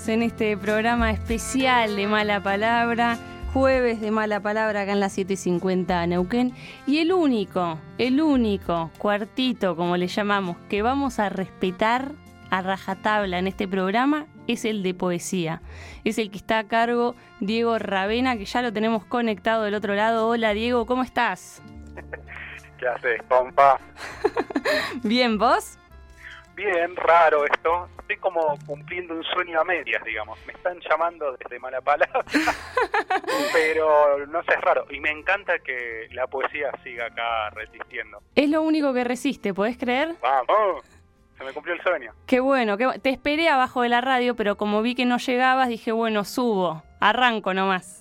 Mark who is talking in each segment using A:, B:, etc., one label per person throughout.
A: Estamos en este programa especial de Mala Palabra, jueves de Mala Palabra acá en las 7.50 Neuquén. Y el único, el único cuartito, como le llamamos, que vamos a respetar a rajatabla en este programa es el de poesía. Es el que está a cargo Diego Ravena, que ya lo tenemos conectado del otro lado. Hola Diego, ¿cómo estás?
B: ¿Qué haces, compa?
A: Bien, ¿vos?
B: Bien, raro esto. Estoy como cumpliendo un sueño a medias, digamos. Me están llamando desde mala palabra, pero no sé, es raro. Y me encanta que la poesía siga acá resistiendo.
A: Es lo único que resiste, ¿podés creer?
B: ¡Vamos! Se me cumplió el sueño.
A: Qué bueno, qué te esperé abajo de la radio, pero como vi que no llegabas, dije, bueno, subo, arranco nomás.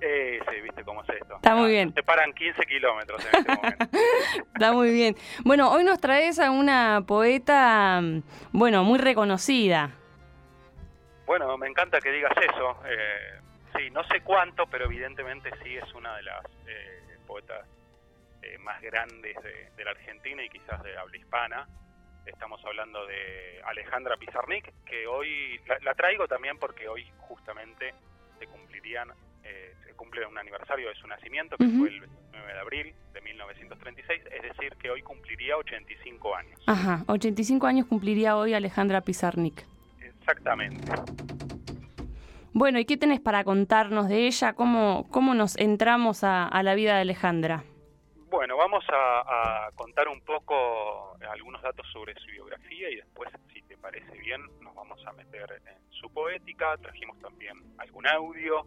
B: Eh, sí, viste cómo es esto.
A: Está muy bien.
B: Se paran 15 kilómetros en este momento.
A: Está muy bien. Bueno, hoy nos traes a una poeta, bueno, muy reconocida.
B: Bueno, me encanta que digas eso. Eh, sí, no sé cuánto, pero evidentemente sí es una de las eh, poetas eh, más grandes de, de la Argentina y quizás de habla hispana. Estamos hablando de Alejandra Pizarnik, que hoy la, la traigo también porque hoy justamente se cumplirían, eh, se cumple un aniversario de su nacimiento, que fue el 29 de abril de 1936, es decir, que hoy cumpliría 85 años.
A: Ajá, 85 años cumpliría hoy Alejandra Pizarnik.
B: Exactamente.
A: Bueno, ¿y qué tenés para contarnos de ella? ¿Cómo, cómo nos entramos a, a la vida de Alejandra?
B: Bueno, vamos a, a contar un poco algunos datos sobre su biografía y después, si te parece bien, nos vamos a meter en su poética. Trajimos también algún audio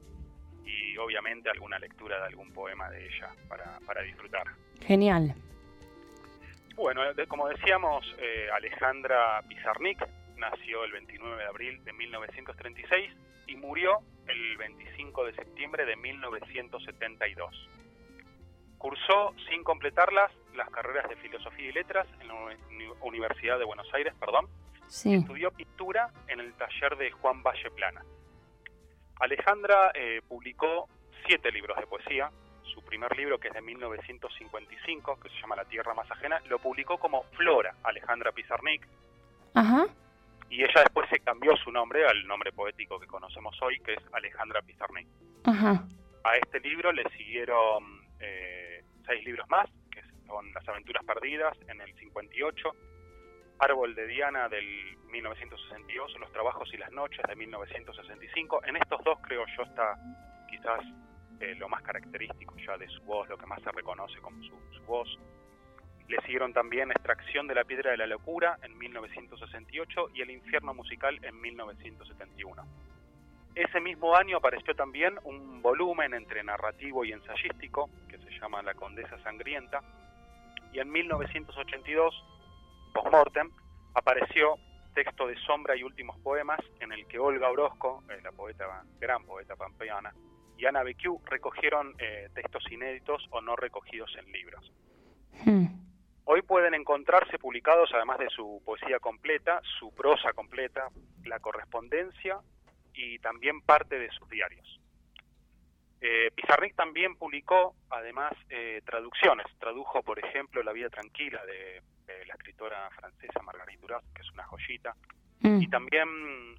B: y obviamente alguna lectura de algún poema de ella para, para disfrutar.
A: Genial.
B: Bueno, como decíamos, eh, Alejandra Pizarnik nació el 29 de abril de 1936 y murió el 25 de septiembre de 1972. Cursó sin completarlas las carreras de Filosofía y Letras en la Uni- Universidad de Buenos Aires, perdón,
A: Sí.
B: estudió pintura en el taller de Juan Valle Plana. Alejandra eh, publicó siete libros de poesía. Su primer libro, que es de 1955, que se llama La Tierra Más Ajena, lo publicó como Flora Alejandra Pizarnik,
A: Ajá.
B: y ella después se cambió su nombre al nombre poético que conocemos hoy, que es Alejandra Pizarnik.
A: Ajá.
B: A este libro le siguieron eh, seis libros más, que son Las Aventuras Perdidas en el 58, Árbol de Diana del 1962, Los Trabajos y las Noches de 1965. En estos dos creo yo está quizás eh, lo más característico ya de su voz, lo que más se reconoce como su, su voz. Le siguieron también Extracción de la Piedra de la Locura en 1968 y El Infierno Musical en 1971. Ese mismo año apareció también un volumen entre narrativo y ensayístico que se llama La Condesa Sangrienta y en 1982, postmortem, apareció Texto de Sombra y Últimos Poemas en el que Olga Orozco, eh, la poeta, gran poeta pampeana, y Ana Becquiu recogieron eh, textos inéditos o no recogidos en libros.
A: Hmm.
B: Hoy pueden encontrarse publicados, además de su poesía completa, su prosa completa, la correspondencia y también parte de sus diarios. Eh, Pizarnik también publicó, además, eh, traducciones. Tradujo, por ejemplo, La vida tranquila de, la escritora francesa Marguerite Duras, que es una joyita,
A: Mm.
B: y también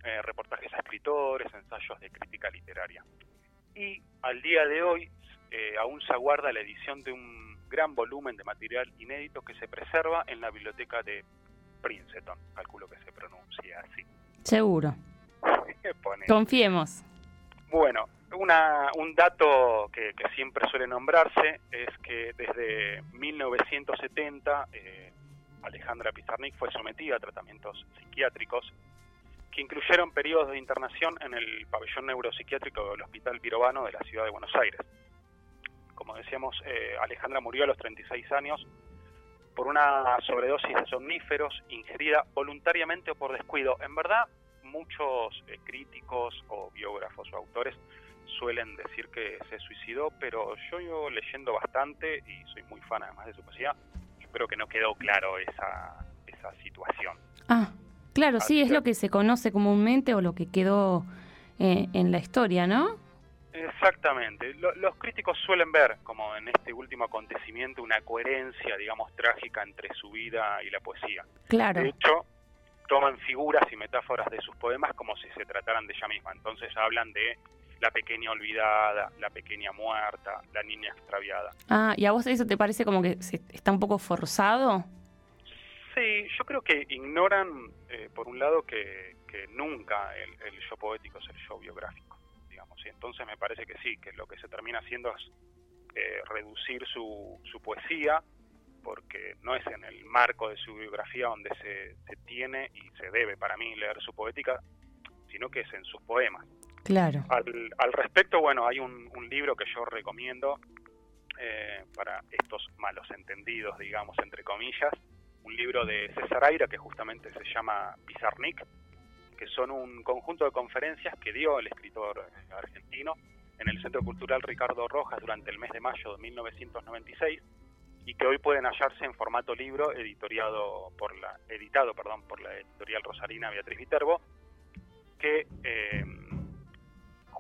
B: eh, reportajes a escritores, ensayos de crítica literaria. Y al día de hoy eh, aún se aguarda la edición de un gran volumen de material inédito que se preserva en la biblioteca de Princeton, calculo que se pronuncia así.
A: Seguro. Confiemos.
B: Bueno, una, un dato que, que siempre suele nombrarse es que desde 1970 eh, Alejandra Pizarnik fue sometida a tratamientos psiquiátricos que incluyeron periodos de internación en el pabellón neuropsiquiátrico del Hospital Pirovano de la ciudad de Buenos Aires. Como decíamos, eh, Alejandra murió a los 36 años por una sobredosis de somníferos ingerida voluntariamente o por descuido. En verdad, muchos eh, críticos o biógrafos o autores suelen decir que se suicidó, pero yo, yo leyendo bastante y soy muy fan además de su poesía, creo que no quedó claro esa, esa situación.
A: Ah, claro, sí, es
B: que-
A: lo que se conoce comúnmente o lo que quedó eh, en la historia, ¿no?
B: Exactamente. Lo- los críticos suelen ver como en este último acontecimiento una coherencia, digamos, trágica entre su vida y la poesía.
A: Claro.
B: De hecho, toman figuras y metáforas de sus poemas como si se trataran de ella misma. Entonces hablan de la pequeña olvidada, la pequeña muerta, la niña extraviada.
A: Ah, ¿y a vos eso te parece como que está un poco forzado?
B: Sí, yo creo que ignoran, eh, por un lado, que, nunca el, el, yo poético es el yo biográfico, digamos. Y entonces me parece que sí, que lo que se termina haciendo es eh, reducir su, su poesía, porque no es en el marco de su biografía donde se, se tiene y se debe para mí leer su poética, sino que es en sus poemas.
A: Claro.
B: Al, respecto, bueno, hay un, libro que yo recomiendo eh, para estos malos entendidos, digamos, entre comillas, un libro de César Aira que justamente se llama Pizarnik, que son un conjunto de conferencias que dio el escritor argentino en el Centro Cultural Ricardo Rojas durante el mes de mayo de 1996 y que hoy pueden hallarse en formato libro editoriado por la, editado perdón, por la editorial Rosarina Beatriz Viterbo, que eh,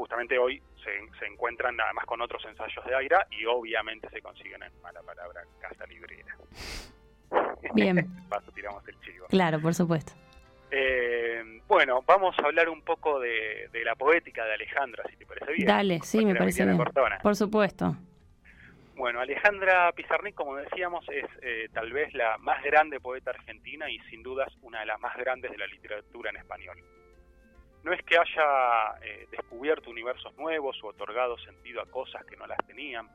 B: justamente hoy se, encuentran nada más con otros ensayos de Aira y obviamente se consiguen en mala palabra Casa Librera.
A: Bien.
B: Paso tiramos el chivo.
A: Claro, por supuesto.
B: Eh, bueno, vamos a hablar un poco de, la poética de Alejandra, si te parece bien.
A: Dale, sí, me parece bien. Por supuesto.
B: Bueno, Alejandra Pizarnik, como decíamos, es eh, tal vez la más grande poeta argentina y sin dudas una de las más grandes de la literatura en español no es que haya eh, descubierto universos nuevos o otorgado sentido a cosas que no las tenían,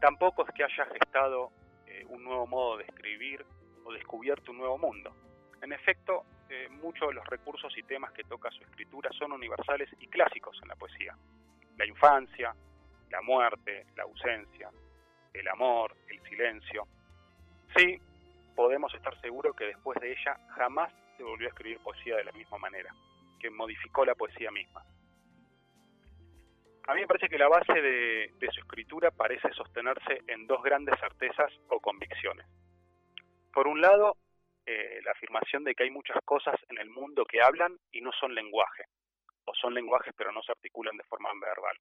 B: tampoco es que haya gestado eh, un nuevo modo de escribir o descubierto un nuevo mundo. En efecto, eh, muchos de los recursos y temas que toca su escritura son universales y clásicos en la poesía. La infancia, la muerte, la ausencia, el amor, el silencio. Sí, podemos estar seguros que después de ella jamás se volvió a escribir poesía de la misma manera que modificó la poesía misma. A mí me parece que la base de, su escritura parece sostenerse en dos grandes certezas o convicciones. Por un lado, eh, la afirmación de que hay muchas cosas en el mundo que hablan y no son lenguaje, o son lenguajes pero no se articulan de forma verbal.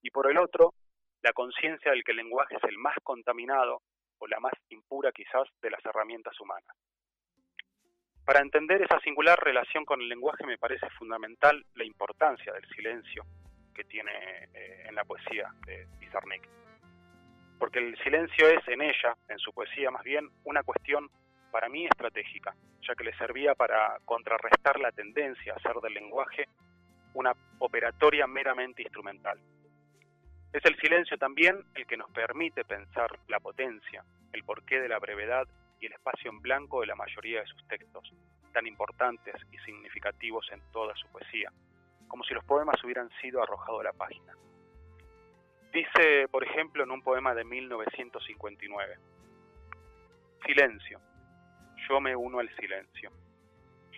B: Y por el otro, la conciencia del que el lenguaje es el más contaminado o la más impura quizás de las herramientas humanas. Para entender esa singular relación con el lenguaje me parece fundamental la importancia del silencio que tiene eh, en la poesía de Pizarnik. Porque el silencio es en ella, en su poesía más bien, una cuestión para mí estratégica, ya que le servía para contrarrestar la tendencia a hacer del lenguaje una operatoria meramente instrumental. Es el silencio también el que nos permite pensar la potencia, el porqué de la brevedad el espacio en blanco de la mayoría de sus textos, tan importantes y significativos en toda su poesía, como si los poemas hubieran sido arrojados a la página. Dice, por ejemplo, en un poema de 1959, Silencio, yo me uno al silencio,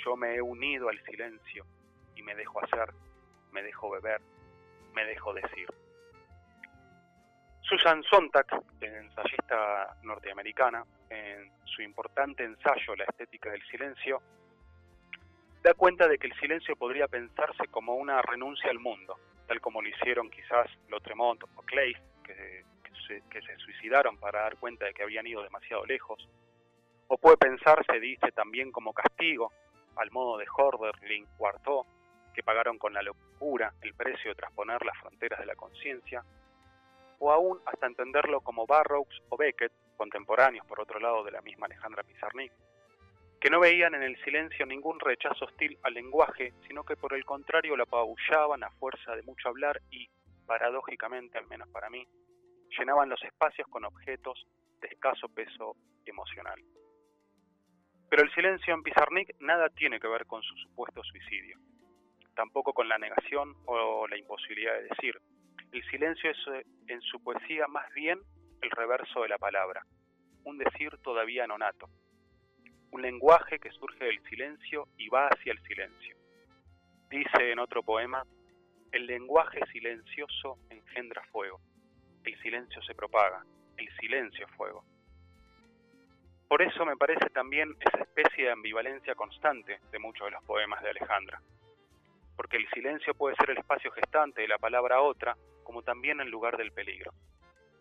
B: yo me he unido al silencio y me dejo hacer, me dejo beber, me dejo decir. Susan Sontag, ensayista norteamericana, en su importante ensayo La estética del silencio, da cuenta de que el silencio podría pensarse como una renuncia al mundo, tal como lo hicieron quizás Lotremont o Clay, que, se, suicidaron para dar cuenta de que habían ido demasiado lejos. O puede pensarse, dice, también como castigo, al modo de Horderling o que pagaron con la locura el precio de trasponer las fronteras de la conciencia, o aún hasta entenderlo como Barrows o Beckett, contemporáneos por otro lado de la misma Alejandra Pizarnik, que no veían en el silencio ningún rechazo hostil al lenguaje, sino que por el contrario lo apabullaban a fuerza de mucho hablar y, paradójicamente, al menos para mí, llenaban los espacios con objetos de escaso peso emocional. Pero el silencio en Pizarnik nada tiene que ver con su supuesto suicidio, tampoco con la negación o la imposibilidad de decir, el silencio es eh, en su poesía más bien el reverso de la palabra, un decir todavía nonato, un lenguaje que surge del silencio y va hacia el silencio. Dice en otro poema, el lenguaje silencioso engendra fuego, el silencio se propaga, el silencio es fuego. Por eso me parece también esa especie de ambivalencia constante de muchos de los poemas de Alejandra, porque el silencio puede ser el espacio gestante de la palabra otra, como también el lugar del peligro.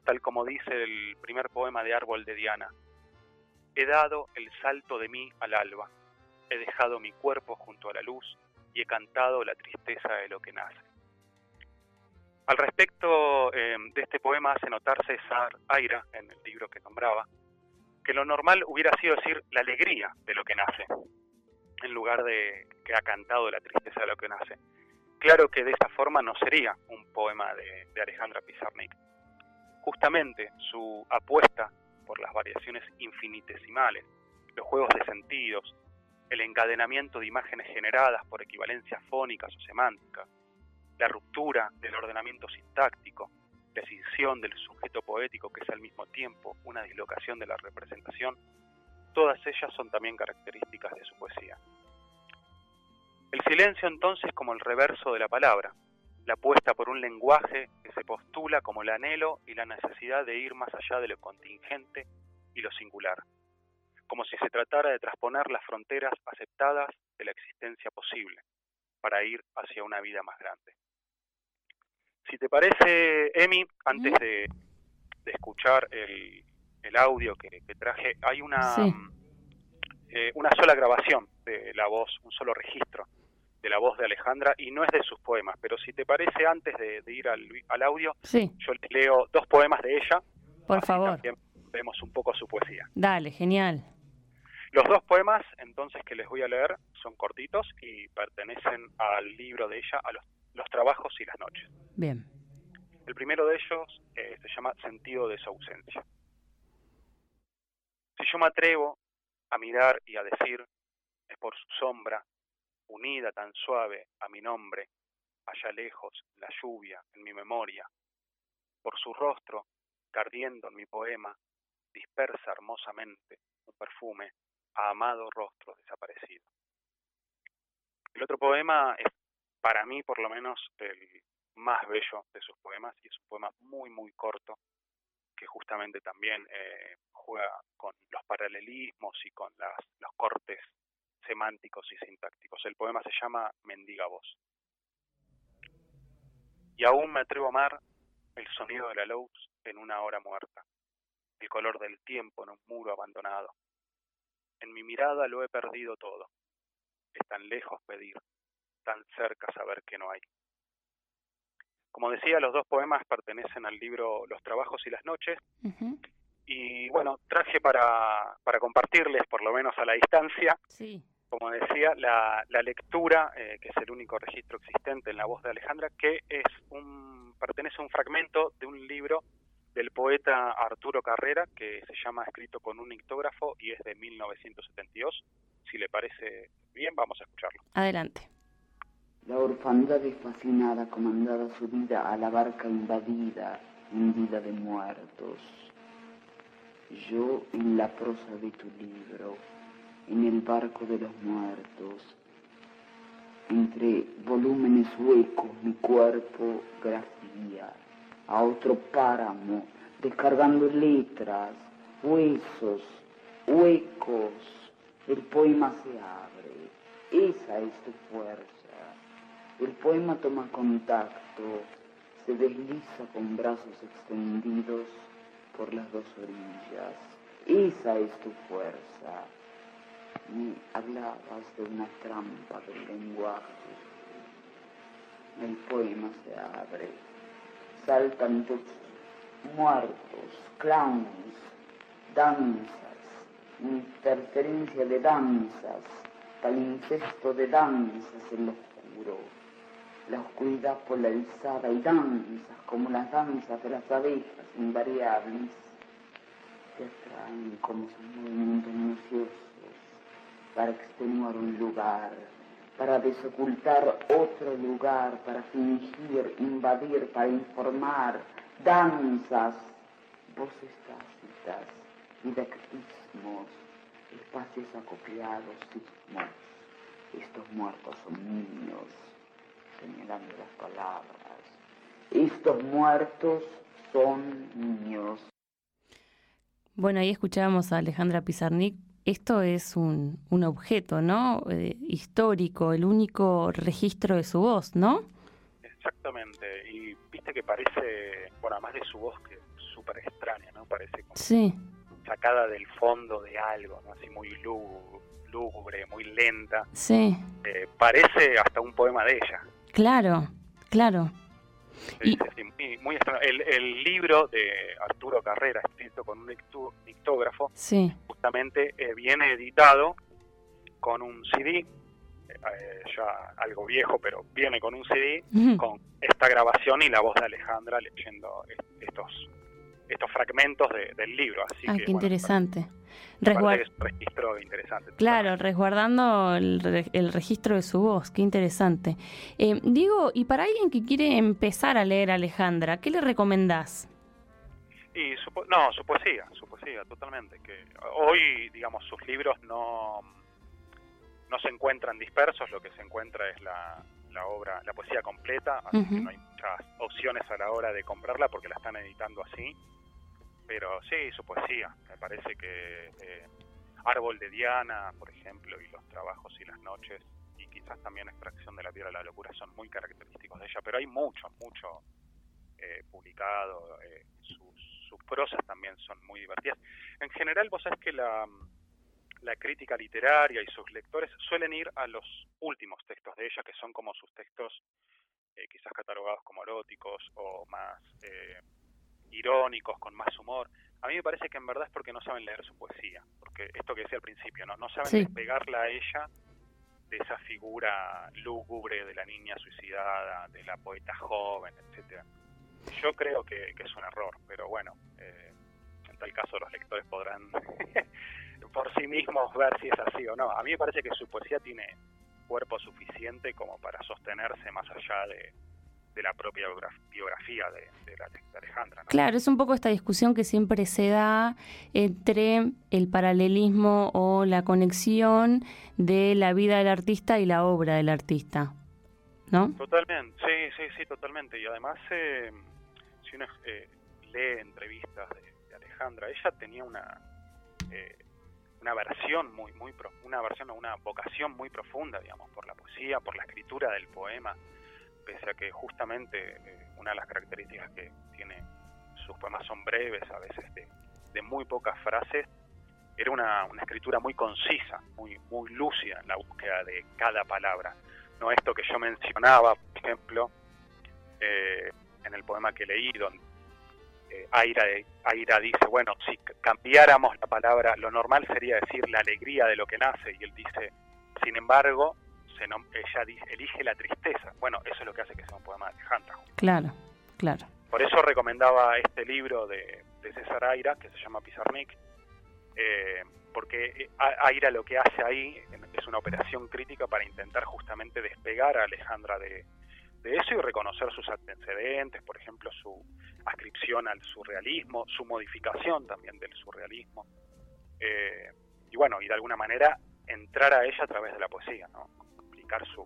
B: Tal como dice el primer poema de Árbol de Diana, he dado el salto de mí al alba, he dejado mi cuerpo junto a la luz y he cantado la tristeza de lo que nace. Al respecto eh, de este poema hace notar César Aira, en el libro que nombraba, que lo normal hubiera sido decir la alegría de lo que nace, en lugar de que ha cantado la tristeza de lo que nace. Claro que de esta forma no sería un poema de, de Alejandra Pizarnik. Justamente su apuesta por las variaciones infinitesimales, los juegos de sentidos, el encadenamiento de imágenes generadas por equivalencias fónicas o semánticas, la ruptura del ordenamiento sintáctico, la escisión del sujeto poético que es al mismo tiempo una dislocación de la representación, todas ellas son también características de su poesía. El silencio entonces como el reverso de la palabra, la apuesta por un lenguaje que se postula como el anhelo y la necesidad de ir más allá de lo contingente y lo singular, como si se tratara de trasponer las fronteras aceptadas de la existencia posible para ir hacia una vida más grande. Si te parece, Emi, antes de, escuchar el, audio que, traje, hay una, eh, una sola grabación de la voz, un solo registro de la voz de Alejandra y no es de sus poemas, pero si te parece, antes de, ir al, audio, yo leo dos poemas de ella.
A: Por favor.
B: vemos un poco su poesía.
A: Dale, genial.
B: Los dos poemas, entonces, que les voy a leer son cortitos y pertenecen al libro de ella, a los los trabajos y las noches.
A: Bien.
B: El primero de ellos eh, se llama Sentido de su ausencia. Si yo me atrevo a mirar y a decir, es por su sombra, unida tan suave a mi nombre, allá lejos, la lluvia, en mi memoria, por su rostro, cardiendo en mi poema, dispersa hermosamente un perfume a amado rostro desaparecido. El otro poema es para mí por lo menos el más bello de sus poemas y es un poema muy muy corto que justamente también eh, juega con los paralelismos y con las, los cortes semánticos y sintácticos. El poema se llama Mendiga Voz. Y aún me atrevo a amar el sonido de la luz en una hora muerta, el color del tiempo en un muro abandonado. En mi mirada lo he perdido todo. Es tan lejos pedir, tan cerca saber que no hay. Como decía, los dos poemas pertenecen al libro Los trabajos y las noches. Y bueno, traje para, para compartirles, por lo menos a la distancia, como decía, la, la lectura, eh, que es el único registro existente en la voz de Alejandra, que es un, pertenece a un fragmento de un libro del poeta Arturo Carrera, que se llama Escrito con un ictógrafo y es de 1972. Si le parece bien, vamos a escucharlo.
A: Adelante.
C: La orfandad fascinada comandaba su vida a la barca invadida, hundida de muertos. Yo en la prosa de tu libro, en el barco de los muertos, entre volúmenes huecos mi cuerpo grafía a otro páramo, descargando letras, huesos, huecos, el poema se abre. Esa es tu fuerza. El poema toma contacto, se desliza con brazos extendidos por las dos orillas. Esa es tu fuerza. Hablabas de una trampa del lenguaje. El poema se abre. Saltan tus muertos, clowns, danzas, interferencia de danzas, incesto de danzas en lo oscuro la oscuridad polarizada y danzas como las danzas de las abejas invariables te atraen como sus movimientos minuciosos para extenuar un lugar, para desocultar otro lugar, para fingir, invadir, para informar, danzas, voces tácitas, didactismos, espacios acopiados, sismos. Estos muertos son niños, señalando las palabras. Estos muertos son niños.
A: Bueno, ahí escuchábamos a Alejandra Pizarnik. Esto es un, un objeto, ¿no? Eh, histórico, el único registro de su voz, ¿no?
B: Exactamente. Y viste que parece, bueno, además de su voz, que es súper extraña, ¿no? Parece como
A: sí.
B: sacada del fondo de algo, ¿no? Así muy lúgubre muy lenta.
A: Sí.
B: Eh, parece hasta un poema de ella.
A: Claro, claro.
B: Sí, sí, muy, muy el, el, libro de Arturo Carrera, escrito con un dictógrafo,
A: sí.
B: justamente eh, viene editado con un CD, eh, ya algo viejo, pero viene con un CD, con esta grabación y la voz de Alejandra leyendo estos estos fragmentos del libro. Así
A: ah,
B: que,
A: qué interesante.
B: es un registro interesante.
A: Claro, resguardando el, el, registro de su voz, qué interesante. Eh, Diego, y para alguien que quiere empezar a leer a Alejandra, ¿qué le recomendás?
B: Y su, no, su poesía, su poesía, totalmente. Que hoy, digamos, sus libros no, no se encuentran dispersos, lo que se encuentra es la, la obra, la poesía completa, así que no hay muchas opciones a la hora de comprarla porque la están editando así. Pero sí, su poesía, me parece que eh, Árbol de Diana, por ejemplo, y Los Trabajos y las Noches, y quizás también Extracción de la Tierra de la Locura, son muy característicos de ella, pero hay mucho, mucho eh, publicado, eh, sus, sus prosas también son muy divertidas. En general, vos sabés que la la crítica literaria y sus lectores suelen ir a los últimos textos de ella, que son como sus textos eh, quizás catalogados como eróticos o más eh, irónicos, con más humor. A mí me parece que en verdad es porque no saben leer su poesía, porque esto que decía al principio, no, no saben despegarla a ella de esa figura lúgubre de la niña suicidada, de la poeta joven, etcétera. Yo creo que, es un error, pero bueno, eh, en tal caso los lectores podrán por sí mismos ver si es así o no. A mí me parece que su poesía tiene cuerpo suficiente como para sostenerse más allá de, la propia biografía de, la, de Alejandra.
A: Claro, es un poco esta discusión que siempre se da entre el paralelismo o la conexión de la vida del artista y la obra del artista, ¿no?
B: Totalmente, sí, sí, sí, totalmente. Y además, eh, si uno eh, lee entrevistas de, Alejandra, ella tenía una... Eh, una versión muy muy una versión una vocación muy profunda digamos por la poesía por la escritura del poema pese a que justamente eh, una de las características que tiene sus poemas son breves a veces de, muy pocas frases era una, escritura muy concisa muy muy lúcida en la búsqueda de cada palabra. No esto que yo mencionaba por ejemplo eh, en el poema que leí donde eh, Aira, dice, bueno, si cambiáramos la palabra, lo normal sería decir la alegría de lo que nace, y él dice, sin embargo, se ella dice, elige la tristeza. Bueno, eso es lo que hace que sea un poema de Alejandra.
A: Claro, claro.
B: Por eso recomendaba este libro de, César Aira, que se llama Pizarnik, eh, porque eh, Aira lo que hace ahí es una operación crítica para intentar justamente despegar a Alejandra de, de eso y reconocer sus antecedentes, por ejemplo, su ascripción al surrealismo, su modificación también del surrealismo, eh, y bueno, y de alguna manera entrar a ella a través de la poesía, ¿no? Su,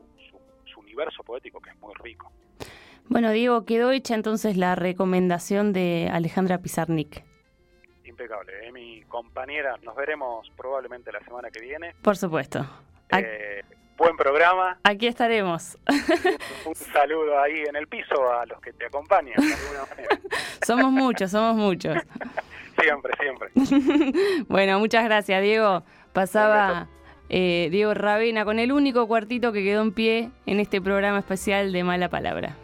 B: su, universo poético que es muy rico.
A: Bueno, Diego, quedó hecha entonces la recomendación de Alejandra Pizarnik.
B: Impecable, ¿eh? mi compañera, nos veremos probablemente la semana que viene.
A: Por supuesto.
B: Eh, buen programa.
A: Aquí estaremos.
B: Un saludo ahí en el piso a los que te acompañan de alguna manera.
A: somos muchos, somos muchos.
B: siempre, siempre.
A: bueno, muchas gracias, Diego. Pasaba eh, Diego Ravena con el único cuartito que quedó en pie en este programa especial de Mala Palabra.